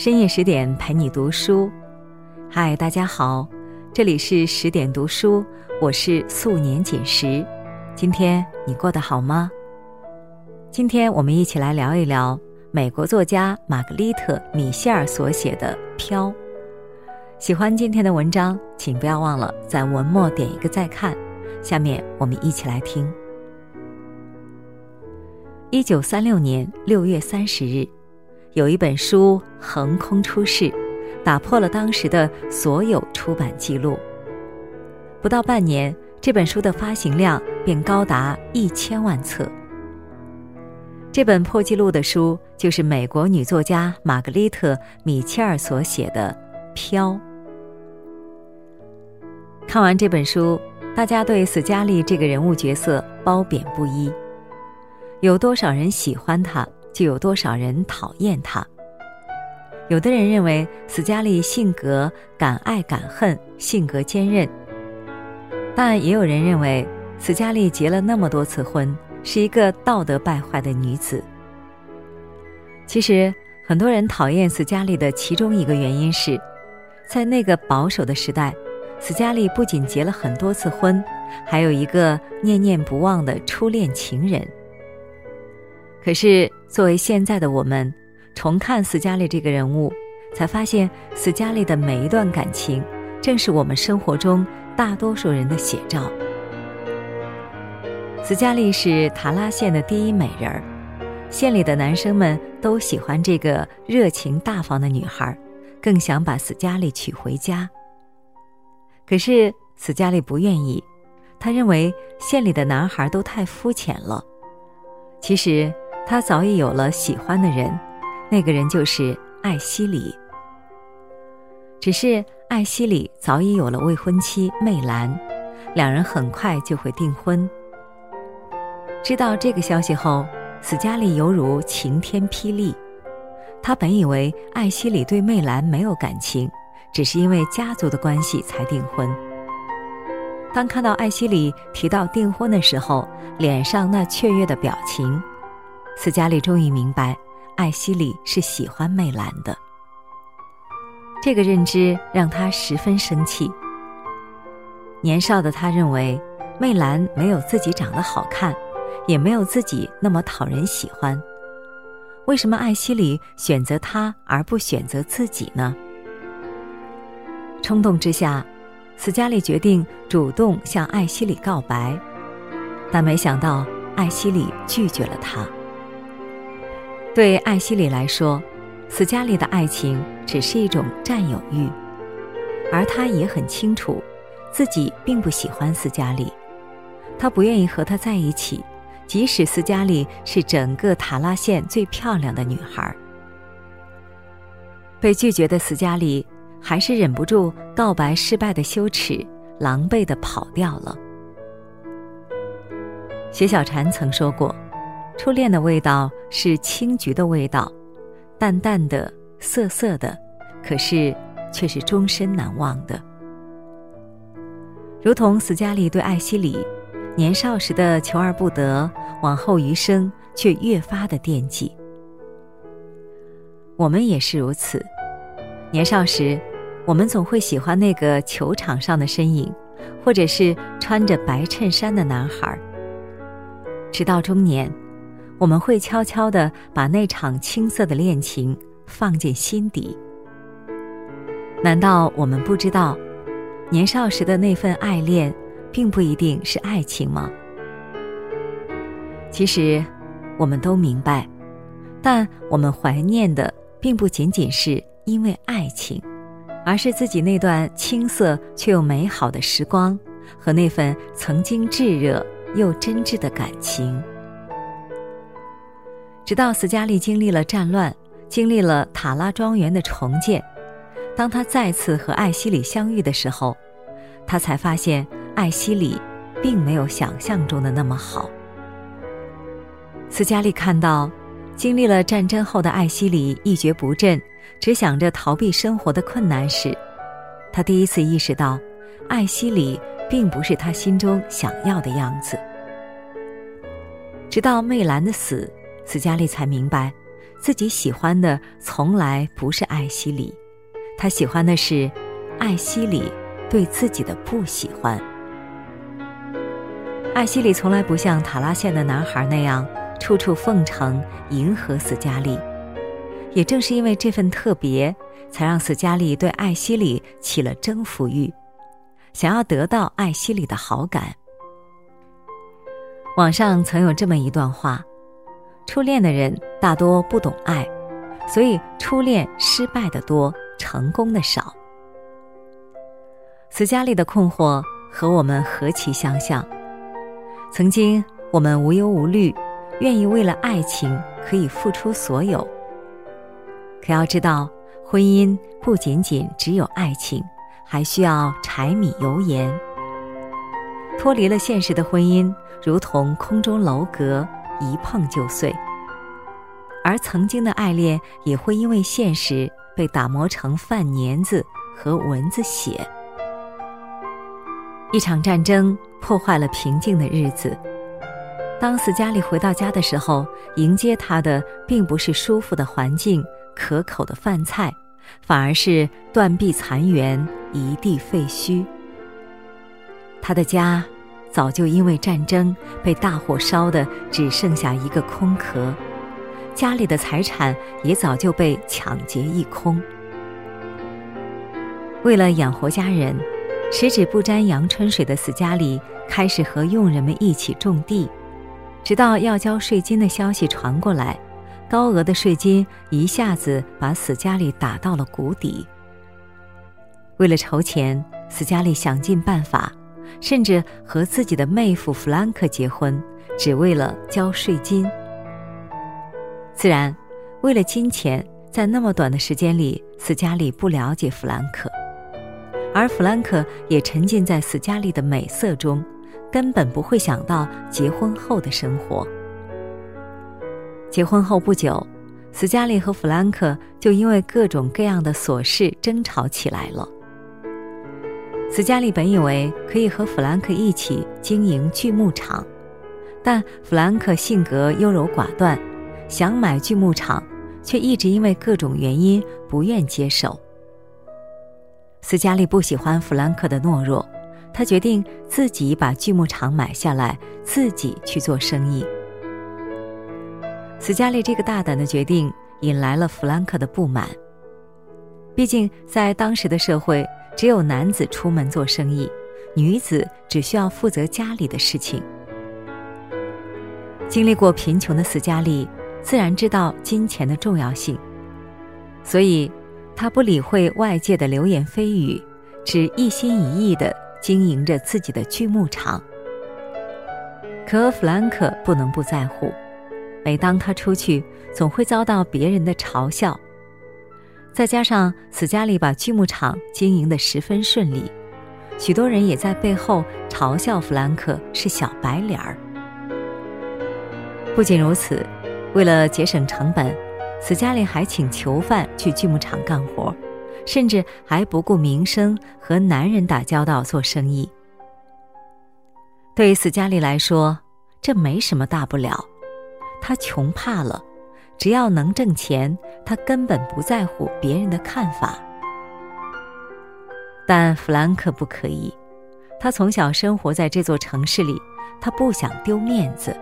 深夜十点陪你读书，嗨，大家好，这里是十点读书，我是素年锦时。今天你过得好吗？今天我们一起来聊一聊美国作家玛格丽特·米歇尔所写的《飘》。喜欢今天的文章，请不要忘了在文末点一个再看。下面我们一起来听。一九三六年六月三十日。有一本书横空出世，打破了当时的所有出版记录。不到半年，这本书的发行量便高达一千万册。这本破纪录的书就是美国女作家玛格丽特·米切尔所写的《飘》。看完这本书，大家对斯嘉丽这个人物角色褒贬不一。有多少人喜欢她？就有多少人讨厌他。有的人认为斯嘉丽性格敢爱敢恨，性格坚韧；但也有人认为斯嘉丽结了那么多次婚，是一个道德败坏的女子。其实，很多人讨厌斯嘉丽的其中一个原因是，在那个保守的时代，斯嘉丽不仅结了很多次婚，还有一个念念不忘的初恋情人。可是，作为现在的我们，重看斯嘉丽这个人物，才发现斯嘉丽的每一段感情，正是我们生活中大多数人的写照。斯嘉丽是塔拉县的第一美人儿，县里的男生们都喜欢这个热情大方的女孩，更想把斯嘉丽娶回家。可是斯嘉丽不愿意，她认为县里的男孩都太肤浅了。其实。他早已有了喜欢的人，那个人就是艾希里。只是艾希里早已有了未婚妻媚兰，两人很快就会订婚。知道这个消息后，斯嘉丽犹如晴天霹雳。他本以为艾希里对媚兰没有感情，只是因为家族的关系才订婚。当看到艾希里提到订婚的时候，脸上那雀跃的表情。斯嘉丽终于明白，艾希里是喜欢媚兰的。这个认知让他十分生气。年少的他认为，媚兰没有自己长得好看，也没有自己那么讨人喜欢。为什么艾希里选择他而不选择自己呢？冲动之下，斯嘉丽决定主动向艾希里告白，但没想到艾希里拒绝了他。对艾希里来说，斯嘉丽的爱情只是一种占有欲，而他也很清楚，自己并不喜欢斯嘉丽，他不愿意和她在一起，即使斯嘉丽是整个塔拉县最漂亮的女孩。被拒绝的斯嘉丽还是忍不住告白失败的羞耻，狼狈的跑掉了。薛小婵曾说过。初恋的味道是青桔的味道，淡淡的、涩涩的，可是却是终身难忘的。如同斯嘉丽对艾希里，年少时的求而不得，往后余生却越发的惦记。我们也是如此，年少时，我们总会喜欢那个球场上的身影，或者是穿着白衬衫的男孩。直到中年。我们会悄悄地把那场青涩的恋情放进心底。难道我们不知道，年少时的那份爱恋，并不一定是爱情吗？其实，我们都明白，但我们怀念的，并不仅仅是因为爱情，而是自己那段青涩却又美好的时光，和那份曾经炙热又真挚的感情。直到斯嘉丽经历了战乱，经历了塔拉庄园的重建，当他再次和艾希里相遇的时候，他才发现艾希里并没有想象中的那么好。斯嘉丽看到经历了战争后的艾希里一蹶不振，只想着逃避生活的困难时，他第一次意识到，艾希里并不是他心中想要的样子。直到魅兰的死。斯嘉丽才明白，自己喜欢的从来不是艾希里，他喜欢的是艾希里对自己的不喜欢。艾希里从来不像塔拉县的男孩那样处处奉承迎合斯嘉丽，也正是因为这份特别，才让斯嘉丽对艾希里起了征服欲，想要得到艾希里的好感。网上曾有这么一段话：初恋的人大多不懂爱，所以初恋失败的多，成功的少。斯嘉丽的困惑和我们何其相像。曾经我们无忧无虑，愿意为了爱情可以付出所有。可要知道，婚姻不仅仅只有爱情，还需要柴米油盐。脱离了现实的婚姻，如同空中楼阁，一碰就碎。而曾经的爱恋，也会因为现实被打磨成饭粘子和蚊子血。一场战争。破坏了平静的日子。当斯嘉丽回到家的时候，迎接她的并不是舒服的环境、可口的饭菜，反而是断壁残垣、一地废墟。他的家早就因为战争被大火烧的只剩下一个空壳，家里的财产也早就被抢劫一空。为了养活家人。十指不沾阳春水的斯嘉丽开始和佣人们一起种地，直到要交税金的消息传过来，高额的税金一下子把斯嘉丽打到了谷底。为了筹钱，斯嘉丽想尽办法，甚至和自己的妹夫弗兰克结婚，只为了交税金。自然，为了金钱，在那么短的时间里，斯嘉丽不了解弗兰克。而弗兰克也沉浸在斯嘉丽的美色中，根本不会想到结婚后的生活。结婚后不久，斯嘉丽和弗兰克就因为各种各样的琐事争吵起来了。斯嘉丽本以为可以和弗兰克一起经营锯木厂，但弗兰克性格优柔寡断，想买锯木厂，却一直因为各种原因不愿接手。斯嘉丽不喜欢弗兰克的懦弱，他决定自己把锯木厂买下来，自己去做生意。斯嘉丽这个大胆的决定引来了弗兰克的不满。毕竟在当时的社会，只有男子出门做生意，女子只需要负责家里的事情。经历过贫穷的斯嘉丽，自然知道金钱的重要性，所以。她不理会外界的流言蜚语，只一心一意地经营着自己的锯木厂。可弗兰克不能不在乎，每当他出去，总会遭到别人的嘲笑。再加上斯嘉丽把锯木厂经营得十分顺利，许多人也在背后嘲笑弗兰克是小白脸儿。不仅如此，为了节省成本。斯嘉丽还请囚犯去锯木厂干活，甚至还不顾名声和男人打交道做生意。对斯嘉丽来说，这没什么大不了。他穷怕了，只要能挣钱，他根本不在乎别人的看法。但弗兰克不可以，他从小生活在这座城市里，他不想丢面子。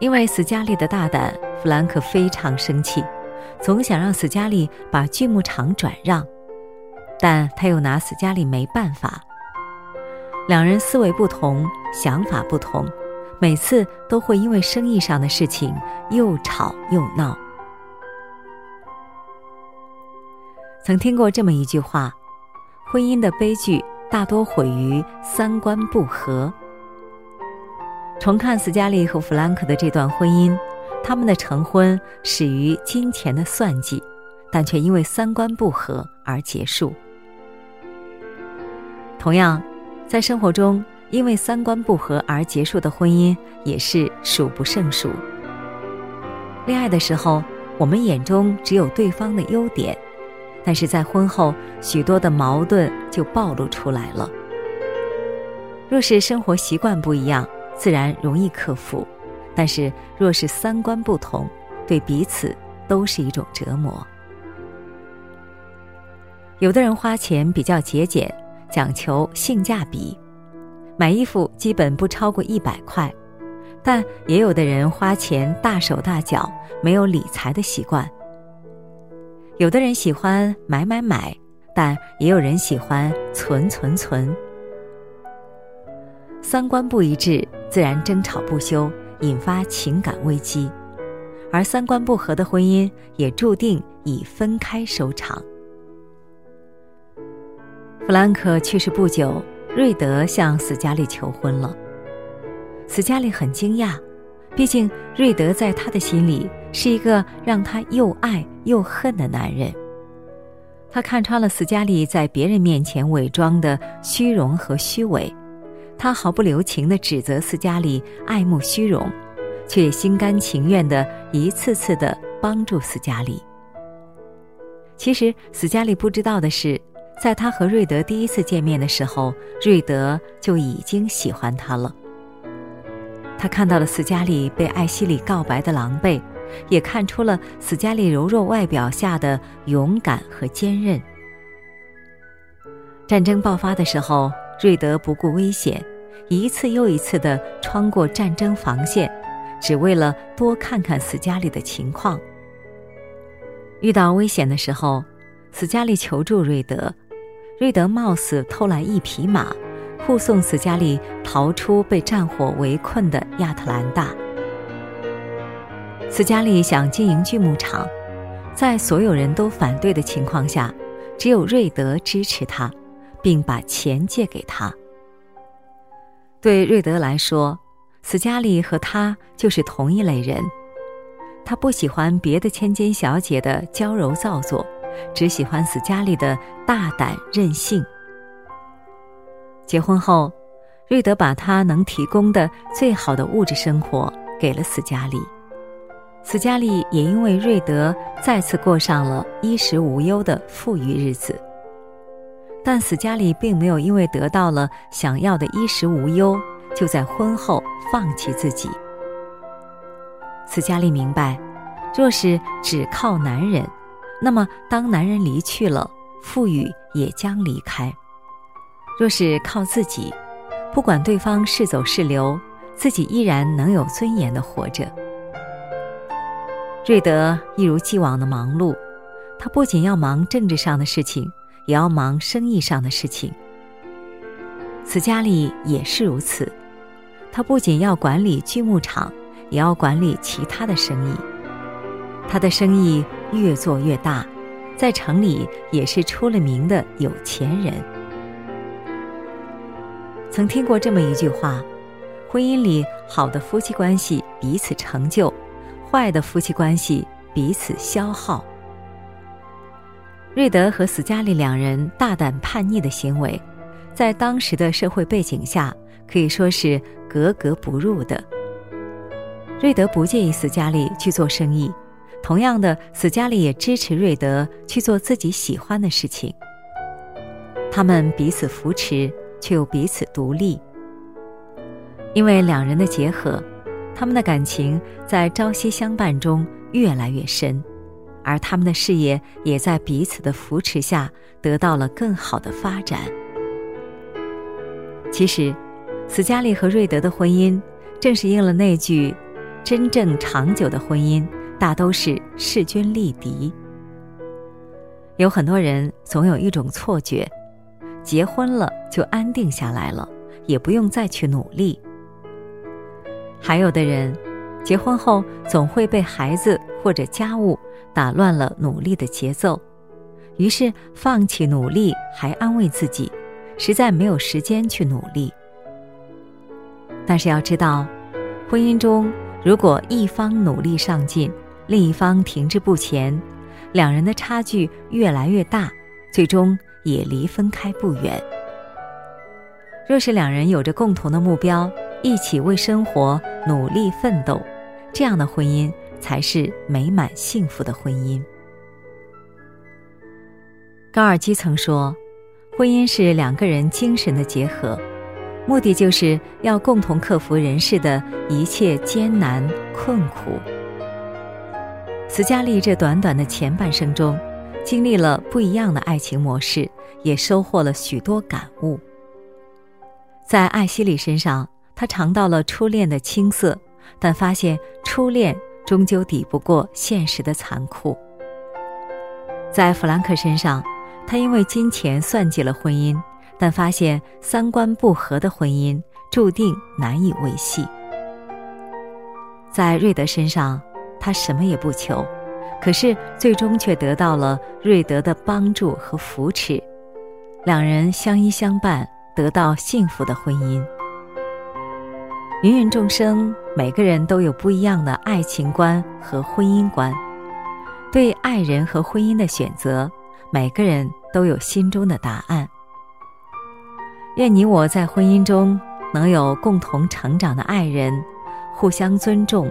因为斯嘉丽的大胆，弗兰克非常生气，总想让斯嘉丽把锯木厂转让，但他又拿斯嘉丽没办法。两人思维不同，想法不同，每次都会因为生意上的事情又吵又闹。曾听过这么一句话：婚姻的悲剧大多毁于三观不合。重看斯嘉丽和弗兰克的这段婚姻，他们的成婚始于金钱的算计，但却因为三观不合而结束。同样，在生活中，因为三观不合而结束的婚姻也是数不胜数。恋爱的时候，我们眼中只有对方的优点，但是在婚后，许多的矛盾就暴露出来了。若是生活习惯不一样，自然容易克服，但是若是三观不同，对彼此都是一种折磨。有的人花钱比较节俭，讲求性价比，买衣服基本不超过一百块；但也有的人花钱大手大脚，没有理财的习惯。有的人喜欢买买买，但也有人喜欢存存存。三观不一致，自然争吵不休，引发情感危机；而三观不合的婚姻，也注定以分开收场。弗兰克去世不久，瑞德向斯嘉丽求婚了。斯嘉丽很惊讶，毕竟瑞德在他的心里是一个让他又爱又恨的男人。他看穿了斯嘉丽在别人面前伪装的虚荣和虚伪，他毫不留情地指责斯嘉丽爱慕虚荣，却心甘情愿地一次次地帮助斯嘉丽。其实，斯嘉丽不知道的是。在他和瑞德第一次见面的时候，瑞德就已经喜欢他了。他看到了斯嘉丽被艾希里告白的狼狈，也看出了斯嘉丽柔弱外表下的勇敢和坚韧。战争爆发的时候，瑞德不顾危险，一次又一次地穿过战争防线，只为了多看看斯嘉丽的情况。遇到危险的时候，斯嘉丽求助瑞德。瑞德冒死偷来一匹马，护送斯嘉丽逃出被战火围困的亚特兰大。斯嘉丽想经营锯木厂，在所有人都反对的情况下，只有瑞德支持他，并把钱借给他。对瑞德来说，斯嘉丽和他就是同一类人，他不喜欢别的千金小姐的娇柔造作。只喜欢斯嘉丽的大胆任性。结婚后，瑞德把他能提供的最好的物质生活给了斯嘉丽，斯嘉丽也因为瑞德再次过上了衣食无忧的富裕日子。但斯嘉丽并没有因为得到了想要的衣食无忧，就在婚后放弃自己。斯嘉丽明白，若是只靠男人。那么，当男人离去了，富裕也将离开。若是靠自己，不管对方是走是留，自己依然能有尊严的活着。瑞德一如既往的忙碌，他不仅要忙政治上的事情，也要忙生意上的事情。斯嘉丽也是如此，他不仅要管理锯木厂，也要管理其他的生意。他的生意。越做越大，在城里也是出了名的有钱人。曾听过这么一句话：婚姻里好的夫妻关系彼此成就，坏的夫妻关系彼此消耗。瑞德和斯嘉丽两人大胆叛逆的行为，在当时的社会背景下可以说是格格不入的。瑞德不介意斯嘉丽去做生意。同样的，斯嘉丽也支持瑞德去做自己喜欢的事情。他们彼此扶持，却又彼此独立。因为两人的结合，他们的感情在朝夕相伴中越来越深，而他们的事业也在彼此的扶持下得到了更好的发展。其实，斯嘉丽和瑞德的婚姻，正是应了那句：“真正长久的婚姻。”大都是势均力敌。有很多人总有一种错觉，结婚了就安定下来了，也不用再去努力。还有的人，结婚后总会被孩子或者家务打乱了努力的节奏，于是放弃努力，还安慰自己，实在没有时间去努力。但是要知道，婚姻中如果一方努力上进，另一方停滞不前，两人的差距越来越大，最终也离分开不远。若是两人有着共同的目标，一起为生活努力奋斗，这样的婚姻才是美满幸福的婚姻。高尔基曾说：“婚姻是两个人精神的结合，目的就是要共同克服人世的一切艰难困苦。”斯嘉丽这短短的前半生中，经历了不一样的爱情模式，也收获了许多感悟。在艾希里身上，他尝到了初恋的青涩，但发现初恋终究抵不过现实的残酷。在弗兰克身上，他因为金钱算计了婚姻，但发现三观不合的婚姻注定难以维系。在瑞德身上，他什么也不求，可是最终却得到了瑞德的帮助和扶持，两人相依相伴，得到幸福的婚姻。芸芸众生，每个人都有不一样的爱情观和婚姻观。对爱人和婚姻的选择，每个人都有心中的答案。愿你我在婚姻中能有共同成长的爱人，互相尊重，